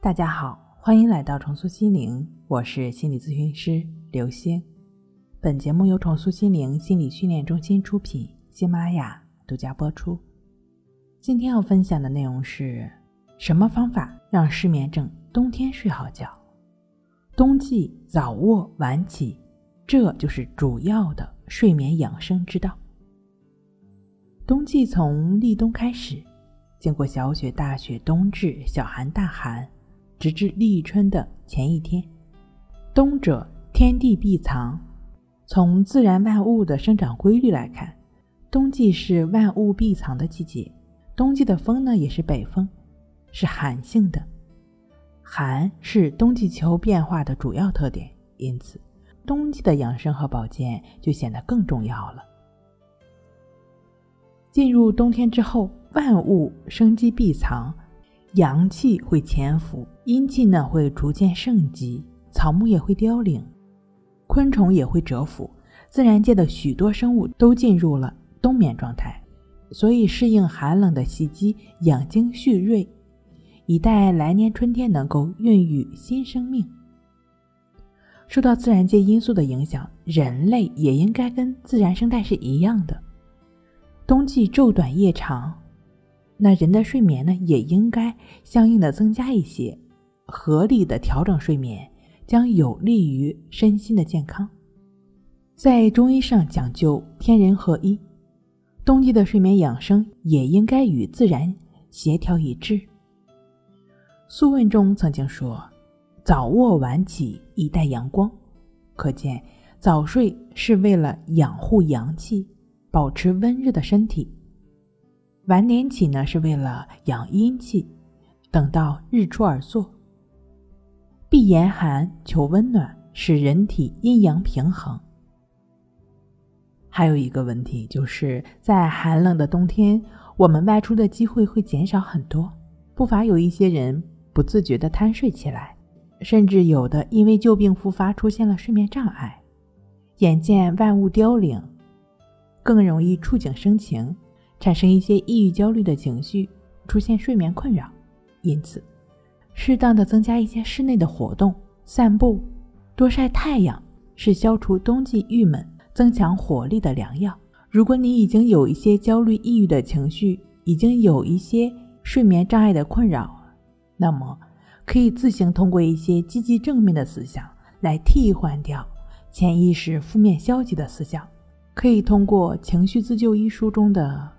大家好，欢迎来到重塑心灵，我是心理咨询师刘星。本节目由重塑心灵心理训练中心出品，喜马拉雅独家播出。今天要分享的内容是什么方法让失眠症冬天睡好觉？冬季早卧晚起，这就是主要的睡眠养生之道。冬季从立冬开始，经过小雪、大雪、冬至、小寒、大寒。直至立春的前一天，冬者天地闭藏。从自然万物的生长规律来看，冬季是万物闭藏的季节。冬季的风呢，也是北风，是寒性的。寒是冬季气候变化的主要特点，因此冬季的养生和保健就显得更重要了。进入冬天之后，万物生机闭藏。阳气会潜伏，阴气呢会逐渐盛极，草木也会凋零，昆虫也会蛰伏，自然界的许多生物都进入了冬眠状态，所以适应寒冷的袭击，养精蓄锐，以待来年春天能够孕育新生命。受到自然界因素的影响，人类也应该跟自然生态是一样的，冬季昼短夜长。那人的睡眠呢，也应该相应的增加一些，合理的调整睡眠，将有利于身心的健康。在中医上讲究天人合一，冬季的睡眠养生也应该与自然协调一致。《素问》中曾经说：“早卧晚起，以待阳光。”可见早睡是为了养护阳气，保持温热的身体。晚点起呢，是为了养阴气，等到日出而作。避严寒，求温暖，使人体阴阳平衡。还有一个问题，就是在寒冷的冬天，我们外出的机会会减少很多，不乏有一些人不自觉的贪睡起来，甚至有的因为旧病复发，出现了睡眠障碍。眼见万物凋零，更容易触景生情。产生一些抑郁、焦虑的情绪，出现睡眠困扰。因此，适当的增加一些室内的活动，散步、多晒太阳，是消除冬季郁闷、增强活力的良药。如果你已经有一些焦虑、抑郁的情绪，已经有一些睡眠障碍的困扰，那么可以自行通过一些积极正面的思想来替换掉潜意识负面消极的思想。可以通过《情绪自救》一书中的。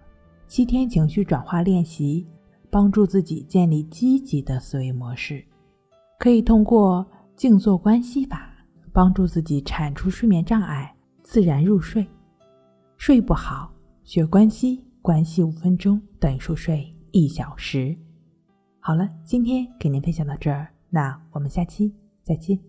七天情绪转化练习，帮助自己建立积极的思维模式。可以通过静坐观息法，帮助自己铲除睡眠障碍，自然入睡。睡不好，学关息，关息五分钟等于熟睡一小时。好了，今天给您分享到这儿，那我们下期再见。